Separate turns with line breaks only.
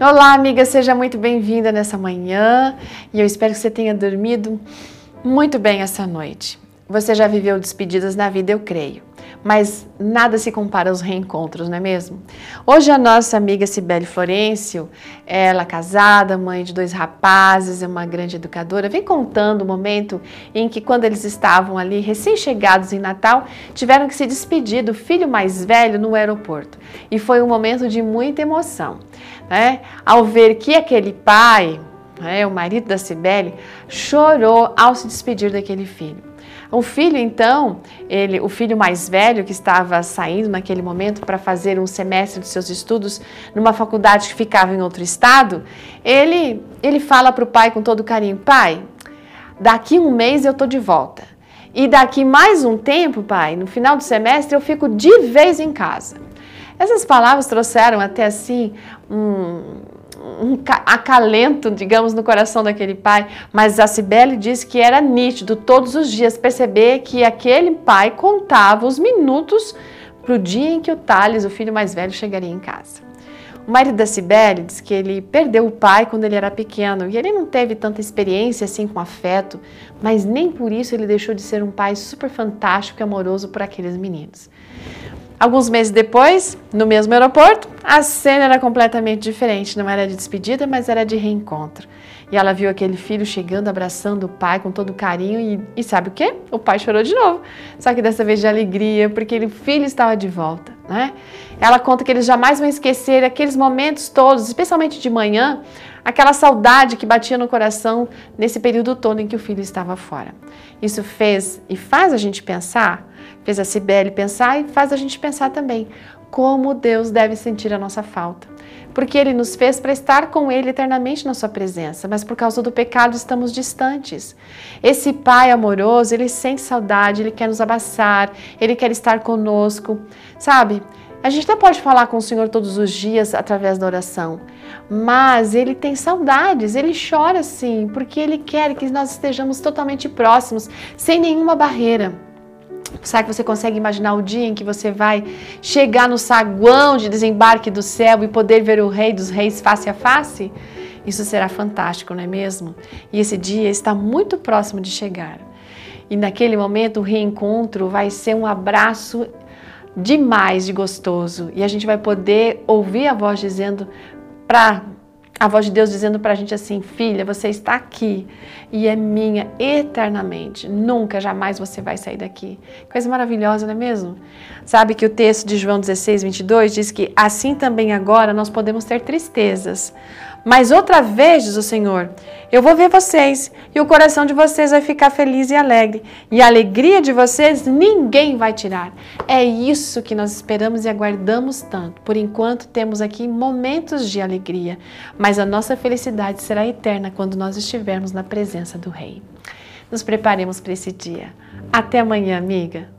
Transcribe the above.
Olá, amiga, seja muito bem-vinda nessa manhã e eu espero que você tenha dormido muito bem essa noite. Você já viveu despedidas na vida, eu creio mas nada se compara aos reencontros, não é mesmo? Hoje a nossa amiga Cibele Florencio, ela casada, mãe de dois rapazes, é uma grande educadora, vem contando o momento em que quando eles estavam ali recém-chegados em Natal, tiveram que se despedir do filho mais velho no aeroporto. E foi um momento de muita emoção, né? Ao ver que aquele pai, né, o marido da Cibele, chorou ao se despedir daquele filho. O filho, então, ele, o filho mais velho que estava saindo naquele momento para fazer um semestre de seus estudos numa faculdade que ficava em outro estado, ele, ele fala para o pai com todo carinho: Pai, daqui um mês eu estou de volta. E daqui mais um tempo, pai, no final do semestre eu fico de vez em casa. Essas palavras trouxeram até assim um, um acalento, digamos, no coração daquele pai, mas a Cibele disse que era nítido todos os dias perceber que aquele pai contava os minutos para o dia em que o Thales, o filho mais velho, chegaria em casa. O marido da Cibele diz que ele perdeu o pai quando ele era pequeno e ele não teve tanta experiência assim com afeto, mas nem por isso ele deixou de ser um pai super fantástico e amoroso por aqueles meninos. Alguns meses depois, no mesmo aeroporto, a cena era completamente diferente. Não era de despedida, mas era de reencontro. E ela viu aquele filho chegando, abraçando o pai com todo carinho e, e sabe o que? O pai chorou de novo. Só que dessa vez de alegria, porque o filho estava de volta, né? Ela conta que eles jamais vão esquecer aqueles momentos todos, especialmente de manhã, aquela saudade que batia no coração nesse período todo em que o filho estava fora. Isso fez e faz a gente pensar fez a Cibele pensar e faz a gente pensar também como Deus deve sentir a nossa falta. Porque Ele nos fez para estar com Ele eternamente na Sua presença, mas por causa do pecado estamos distantes. Esse Pai amoroso, Ele sente saudade, Ele quer nos abraçar, Ele quer estar conosco. Sabe, a gente até pode falar com o Senhor todos os dias através da oração, mas Ele tem saudades, Ele chora sim, porque Ele quer que nós estejamos totalmente próximos, sem nenhuma barreira. Será que você consegue imaginar o dia em que você vai chegar no saguão de desembarque do céu e poder ver o Rei dos Reis face a face? Isso será fantástico, não é mesmo? E esse dia está muito próximo de chegar. E naquele momento o reencontro vai ser um abraço demais de gostoso. E a gente vai poder ouvir a voz dizendo para a voz de Deus dizendo para a gente assim: Filha, você está aqui e é minha eternamente. Nunca, jamais você vai sair daqui. Coisa maravilhosa, não é mesmo? Sabe que o texto de João 16, 22 diz que assim também agora nós podemos ter tristezas mas outra vez, diz o Senhor, eu vou ver vocês e o coração de vocês vai ficar feliz e alegre. E a alegria de vocês ninguém vai tirar. É isso que nós esperamos e aguardamos tanto. Por enquanto, temos aqui momentos de alegria, mas a nossa felicidade será eterna quando nós estivermos na presença do Rei. Nos preparemos para esse dia. Até amanhã, amiga.